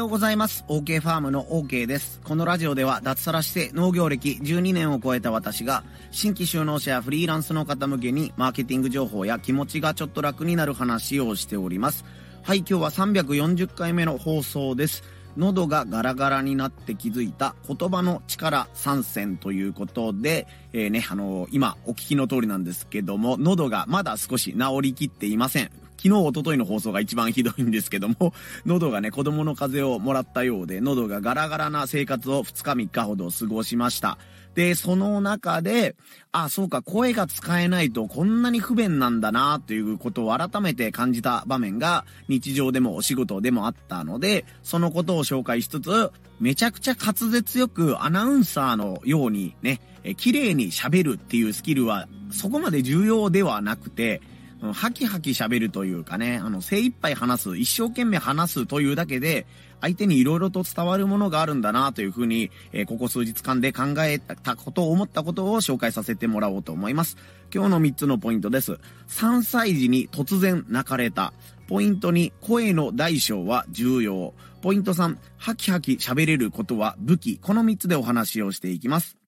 ようございます。OK ファームの OK です。このラジオでは脱サラして農業歴12年を超えた私が新規就農者やフリーランスの方向けにマーケティング情報や気持ちがちょっと楽になる話をしております。はい、今日は340回目の放送です。喉がガラガラになって気づいた言葉の力参戦ということで、えー、ね、あのー、今お聞きの通りなんですけども、喉がまだ少し治りきっていません。昨日、一昨日の放送が一番ひどいんですけども、喉がね、子供の風邪をもらったようで、喉がガラガラな生活を2日3日ほど過ごしました。で、その中で、あ、そうか、声が使えないとこんなに不便なんだな、ということを改めて感じた場面が日常でもお仕事でもあったので、そのことを紹介しつつ、めちゃくちゃ滑舌よくアナウンサーのようにね、え綺麗に喋るっていうスキルはそこまで重要ではなくて、ハキハキ喋るというかね、あの、精一杯話す、一生懸命話すというだけで、相手に色々と伝わるものがあるんだなというふうに、えー、ここ数日間で考えたことを思ったことを紹介させてもらおうと思います。今日の3つのポイントです。3歳児に突然泣かれた。ポイント2、声の大小は重要。ポイント3、ハキハキ喋れることは武器。この3つでお話をしていきます。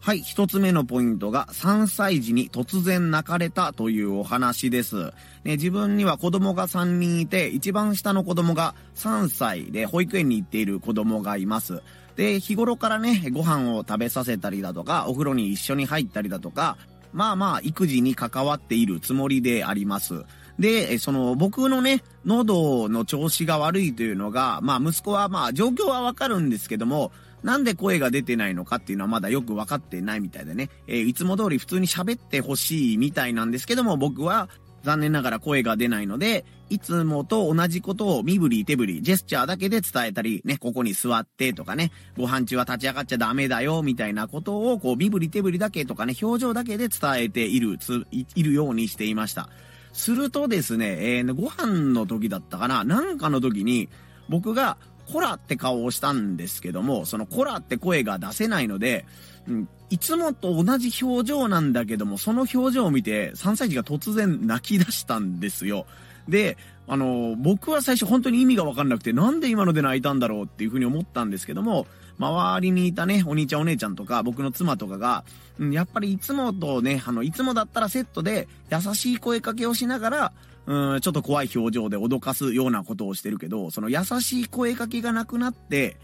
はい、一つ目のポイントが、3歳児に突然泣かれたというお話です。ね、自分には子供が3人いて、一番下の子供が3歳で保育園に行っている子供がいます。で、日頃からね、ご飯を食べさせたりだとか、お風呂に一緒に入ったりだとか、まあまあ、育児に関わっているつもりであります。で、その、僕のね、喉の調子が悪いというのが、まあ、息子はまあ、状況はわかるんですけども、なんで声が出てないのかっていうのはまだよく分かってないみたいでね、えー、いつも通り普通に喋ってほしいみたいなんですけども、僕は残念ながら声が出ないので、いつもと同じことを身振り手振り、ジェスチャーだけで伝えたり、ね、ここに座ってとかね、ご飯中は立ち上がっちゃダメだよ、みたいなことを、こう、身振り手振りだけとかね、表情だけで伝えている、つ、いるようにしていました。するとですね、えー、ご飯の時だったかな、なんかの時に、僕が、コラって顔をしたんですけども、そのコラって声が出せないので、うん、いつもと同じ表情なんだけども、その表情を見て3歳児が突然泣き出したんですよ。で、あの、僕は最初本当に意味がわかんなくて、なんで今ので泣いたんだろうっていうふうに思ったんですけども、周りにいたね、お兄ちゃんお姉ちゃんとか、僕の妻とかが、うん、やっぱりいつもとね、あの、いつもだったらセットで優しい声かけをしながら、うん、ちょっと怖い表情で脅かすようなことをしてるけど、その優しい声かけがなくなって、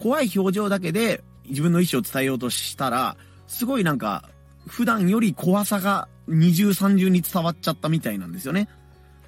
怖い表情だけで自分の意思を伝えようとしたら、すごいなんか、普段より怖さが二重三重に伝わっちゃったみたいなんですよね。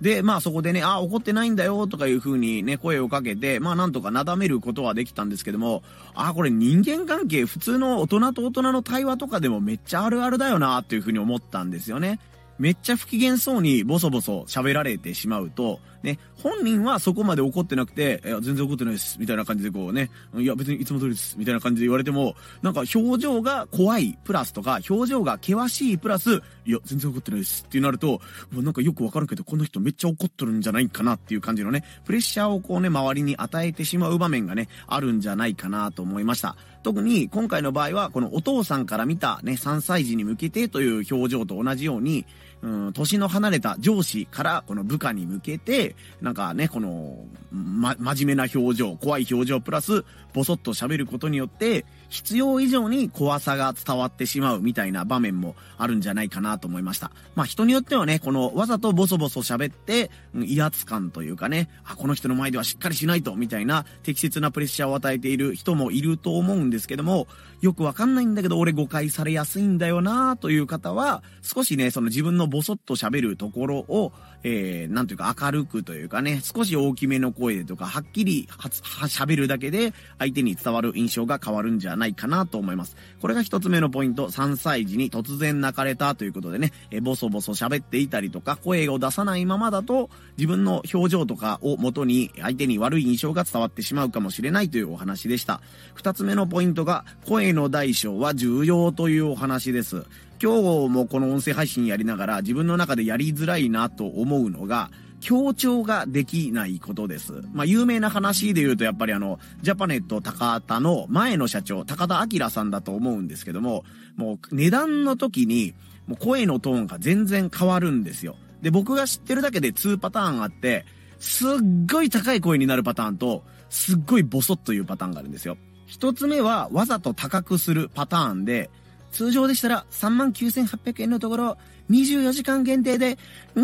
で、まあそこでね、あ、怒ってないんだよとかいう風にね、声をかけて、まあなんとかなだめることはできたんですけども、あ、これ人間関係、普通の大人と大人の対話とかでもめっちゃあるあるだよなっていう風に思ったんですよね。めっちゃ不機嫌そうにボソボソ喋られてしまうと、ね、本人はそこまで怒ってなくて、いや、全然怒ってないです、みたいな感じでこうね、いや、別にいつも通りです、みたいな感じで言われても、なんか表情が怖いプラスとか、表情が険しいプラス、いや、全然怒ってないですってなると、なんかよくわかるけど、この人めっちゃ怒っとるんじゃないかなっていう感じのね、プレッシャーをこうね、周りに与えてしまう場面がね、あるんじゃないかなと思いました。特に今回の場合は、このお父さんから見たね、3歳児に向けてという表情と同じように、うん、年の離れた上司からこの部下に向けて、なんかね、この、ま、真面目な表情、怖い表情プラス、ぼそっと喋ることによって、必要以上に怖さが伝わってしまうみたいな場面もあるんじゃないかなと思いました。まあ人によってはね、このわざとボソボソ喋って、威圧感というかね、あ、この人の前ではしっかりしないと、みたいな適切なプレッシャーを与えている人もいると思うんですけども、よくわかんないんだけど俺誤解されやすいんだよなという方は、少しね、その自分のボソッと喋るところを、えー、なんというか明るくというかね、少し大きめの声でとか、はっきり、喋るだけで相手に伝わる印象が変わるんじゃないかなと思います。これが一つ目のポイント、3歳児に突然泣かれたということでね、えボソボソ喋っていたりとか、声を出さないままだと、自分の表情とかを元に相手に悪い印象が伝わってしまうかもしれないというお話でした。二つ目のポイントが、声の大小は重要というお話です。今日もこの音声配信やりながら自分の中でやりづらいなと思うのが、強調ができないことです。まあ、有名な話で言うと、やっぱりあの、ジャパネット高田の前の社長、高田明さんだと思うんですけども、もう値段の時に、もう声のトーンが全然変わるんですよ。で、僕が知ってるだけで2パターンあって、すっごい高い声になるパターンと、すっごいボソッというパターンがあるんですよ。一つ目は、わざと高くするパターンで、通常でしたら39,800円のところ、24時間限定で29,800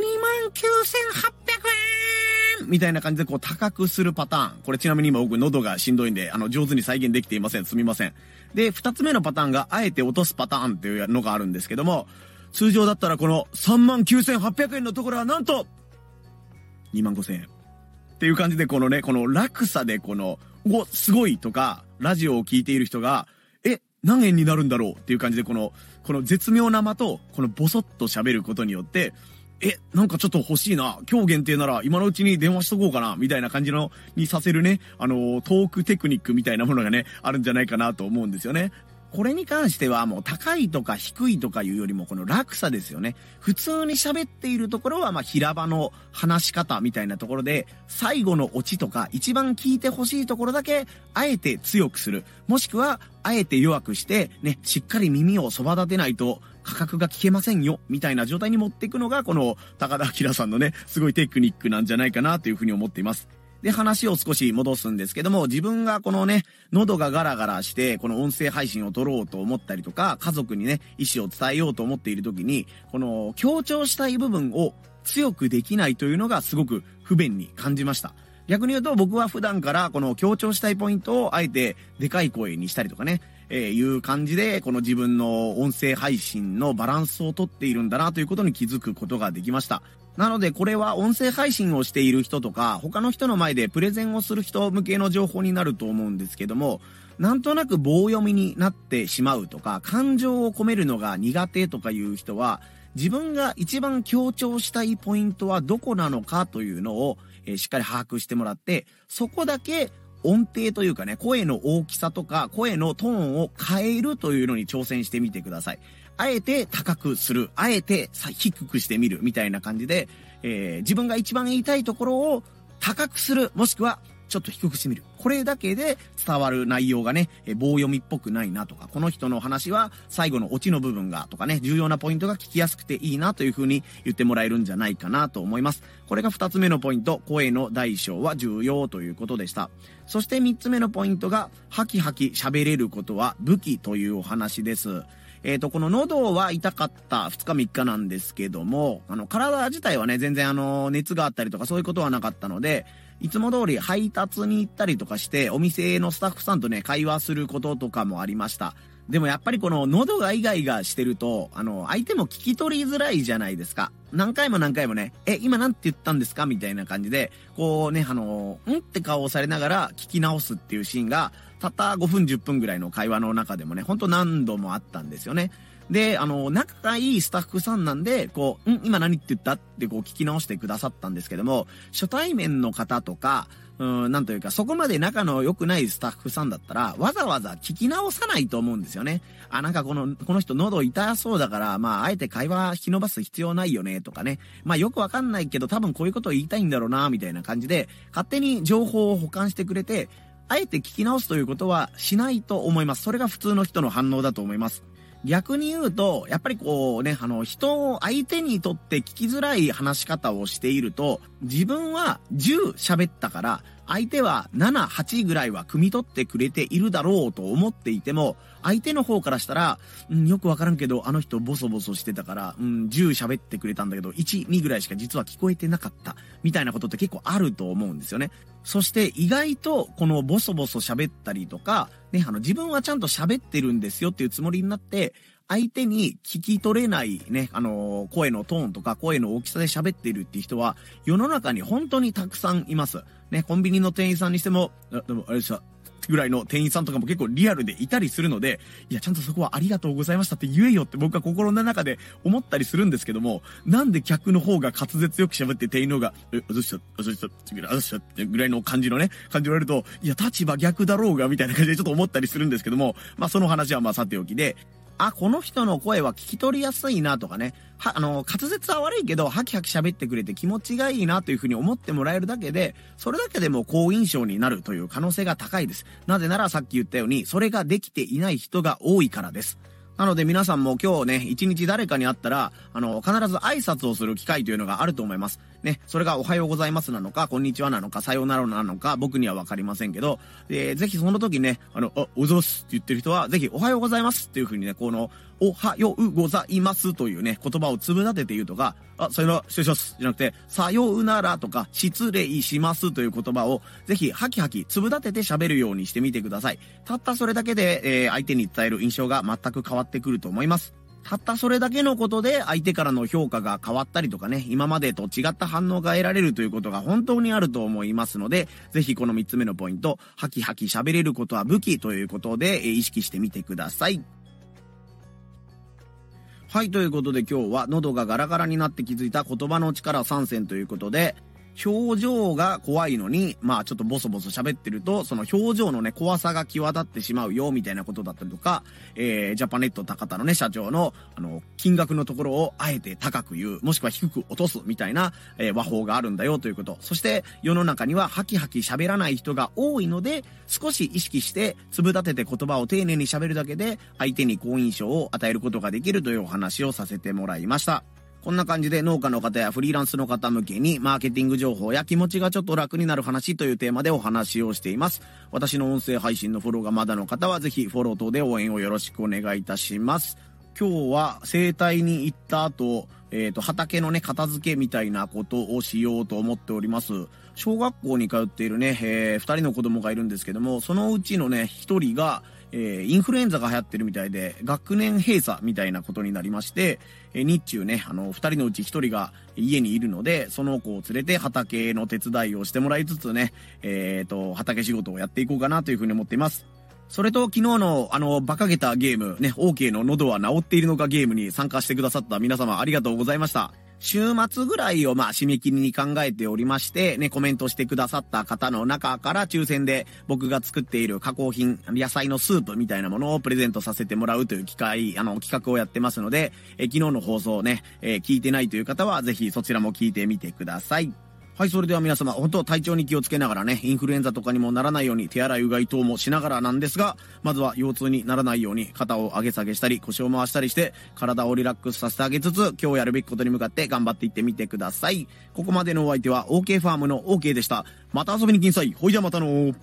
円みたいな感じでこう高くするパターン。これちなみに今僕喉がしんどいんで、あの上手に再現できていません。すみません。で、二つ目のパターンが、あえて落とすパターンっていうのがあるんですけども、通常だったらこの39,800円のところはなんと、25,000円。っていう感じでこのね、この落差でこの、お、すごいとか、ラジオを聴いている人が、何円になるんだろうっていう感じでこの、この絶妙な間と、このボソッと喋ることによって、え、なんかちょっと欲しいな。今日限定なら今のうちに電話しとこうかな。みたいな感じの、にさせるね、あの、トークテクニックみたいなものがね、あるんじゃないかなと思うんですよね。これに関してはもう高いとか低いとかいうよりもこの落差ですよね。普通に喋っているところはまあ平場の話し方みたいなところで、最後のオチとか一番聞いてほしいところだけ、あえて強くする。もしくは、あえて弱くして、ね、しっかり耳をそば立てないと価格が聞けませんよ、みたいな状態に持っていくのが、この高田明さんのね、すごいテクニックなんじゃないかなというふうに思っています。で、話を少し戻すんですけども、自分がこのね、喉がガラガラして、この音声配信を撮ろうと思ったりとか、家族にね、意思を伝えようと思っている時に、この強調したい部分を強くできないというのがすごく不便に感じました。逆に言うと僕は普段からこの強調したいポイントをあえてでかい声にしたりとかね、えー、いう感じでこの自分の音声配信のバランスをとっているんだなということに気づくことができました。なのでこれは音声配信をしている人とか他の人の前でプレゼンをする人向けの情報になると思うんですけどもなんとなく棒読みになってしまうとか感情を込めるのが苦手とかいう人は自分が一番強調したいポイントはどこなのかというのを、えー、しっかり把握してもらってそこだけ音程というかね、声の大きさとか声のトーンを変えるというのに挑戦してみてください。あえて高くする、あえて低くしてみるみたいな感じで、えー、自分が一番言いたいところを高くする、もしくはちょっと低くしてみる。これだけで伝わる内容がね、え棒読みっぽくないなとか、この人の話は最後のオチの部分がとかね、重要なポイントが聞きやすくていいなという風に言ってもらえるんじゃないかなと思います。これが二つ目のポイント、声の大小は重要ということでした。そして三つ目のポイントが、ハキハキ喋れることは武器というお話です。えっ、ー、と、この喉は痛かった2日3日なんですけども、あの、体自体はね、全然あの、熱があったりとかそういうことはなかったので、いつも通り配達に行ったりとかして、お店のスタッフさんとね、会話することとかもありました。でもやっぱりこの喉がイガイガしてると、あの、相手も聞き取りづらいじゃないですか。何回も何回もね、え、今なんて言ったんですか？みたいな感じで、こうね、あの、んって顔をされながら聞き直すっていうシーンが、たった5分10分ぐらいの会話の中でもね、ほんと何度もあったんですよね。で、あの、仲がいいスタッフさんなんで、こう、ん今何って言ったってこう聞き直してくださったんですけども、初対面の方とか、うん、なんというか、そこまで仲の良くないスタッフさんだったら、わざわざ聞き直さないと思うんですよね。あ、なんかこの、この人喉痛そうだから、まあ、あえて会話引き伸ばす必要ないよね、とかね。まあ、よくわかんないけど、多分こういうことを言いたいんだろうな、みたいな感じで、勝手に情報を保管してくれて、あえて聞き直すということはしないと思います。それが普通の人の反応だと思います。逆に言うと、やっぱりこうね、あの、人を相手にとって聞きづらい話し方をしていると、自分は10喋ったから、相手は7、8ぐらいは汲み取ってくれているだろうと思っていても、相手の方からしたら、うん、よくわからんけど、あの人ボソボソしてたから、うん、10喋ってくれたんだけど、1、2ぐらいしか実は聞こえてなかった、みたいなことって結構あると思うんですよね。そして意外と、このボソボソ喋ったりとか、ね、あの、自分はちゃんと喋ってるんですよっていうつもりになって、相手に聞き取れないね、あのー、声のトーンとか声の大きさで喋っているっていう人は、世の中に本当にたくさんいます。ね、コンビニの店員さんにしても、あ、でもあれでした。ぐらいの店員さんとかも結構リアルでいたりするので、いや、ちゃんとそこはありがとうございましたって言えよって僕は心の中で思ったりするんですけども、なんで客の方が滑舌よく喋って店員の方が、え、あざした、あざした、あざしたってぐらいの感じのね、感じられると、いや、立場逆だろうが、みたいな感じでちょっと思ったりするんですけども、まあその話はまあさておきで、あ、この人の声は聞き取りやすいなとかね、は、あの、滑舌は悪いけど、ハキハキ喋ってくれて気持ちがいいなというふうに思ってもらえるだけで、それだけでも好印象になるという可能性が高いです。なぜならさっき言ったように、それができていない人が多いからです。なので皆さんも今日ね、一日誰かに会ったら、あの、必ず挨拶をする機会というのがあると思います。ね、それがおはようございますなのか、こんにちはなのか、さようならなのか、僕にはわかりませんけど、えー、ぜひその時ね、あの、あ、おぞすって言ってる人は、ぜひおはようございますっていう風にね、この、おはようございますというね、言葉を粒立てて言うとか、あ、さよなら、失礼します。じゃなくて、さようならとか、失礼しますという言葉を、ぜひ、ハキハキ、粒立てて喋るようにしてみてください。たったそれだけで、えー、相手に伝える印象が全く変わっててくると思います。たったそれだけのことで相手からの評価が変わったりとかね、今までと違った反応が得られるということが本当にあると思いますので、ぜひこの3つ目のポイント、ハキハキ喋れることは武器ということで、意識してみてください。はい、ということで今日は喉がガラガラになって気づいた言葉の力参戦ということで、表情が怖いのに、まあちょっとボソボソ喋ってると、その表情のね、怖さが際立ってしまうよ、みたいなことだったりとか、えー、ジャパネット高田のね、社長の、あの、金額のところをあえて高く言う、もしくは低く落とす、みたいな、えー、和法があるんだよということ。そして、世の中にはハキハキ喋らない人が多いので、少し意識して、粒立てて言葉を丁寧に喋るだけで、相手に好印象を与えることができるというお話をさせてもらいました。こんな感じで農家の方やフリーランスの方向けにマーケティング情報や気持ちがちょっと楽になる話というテーマでお話をしています。私の音声配信のフォローがまだの方はぜひフォロー等で応援をよろしくお願いいたします。今日は生態に行った後、えっ、ー、と、畑のね、片付けみたいなことをしようと思っております。小学校に通っているね、えー、二人の子供がいるんですけども、そのうちのね、一人が、えー、インフルエンザが流行ってるみたいで、学年閉鎖みたいなことになりまして、えー、日中ね、あの、二人のうち一人が家にいるので、その子を連れて畑の手伝いをしてもらいつつね、えっ、ー、と、畑仕事をやっていこうかなというふうに思っています。それと昨日のあの、馬鹿げたゲーム、ね、OK の喉は治っているのかゲームに参加してくださった皆様ありがとうございました。週末ぐらいをまあ締め切りに考えておりまして、ね、コメントしてくださった方の中から抽選で僕が作っている加工品、野菜のスープみたいなものをプレゼントさせてもらうという機会、あの、企画をやってますので、え昨日の放送をね、え、聞いてないという方はぜひそちらも聞いてみてください。はい、それでは皆様、本当体調に気をつけながらね、インフルエンザとかにもならないように手洗いうがい等もしながらなんですが、まずは腰痛にならないように肩を上げ下げしたり、腰を回したりして、体をリラックスさせてあげつつ、今日やるべきことに向かって頑張っていってみてください。ここまでのお相手は OK ファームの OK でした。また遊びに来んさい。ほいじゃまたの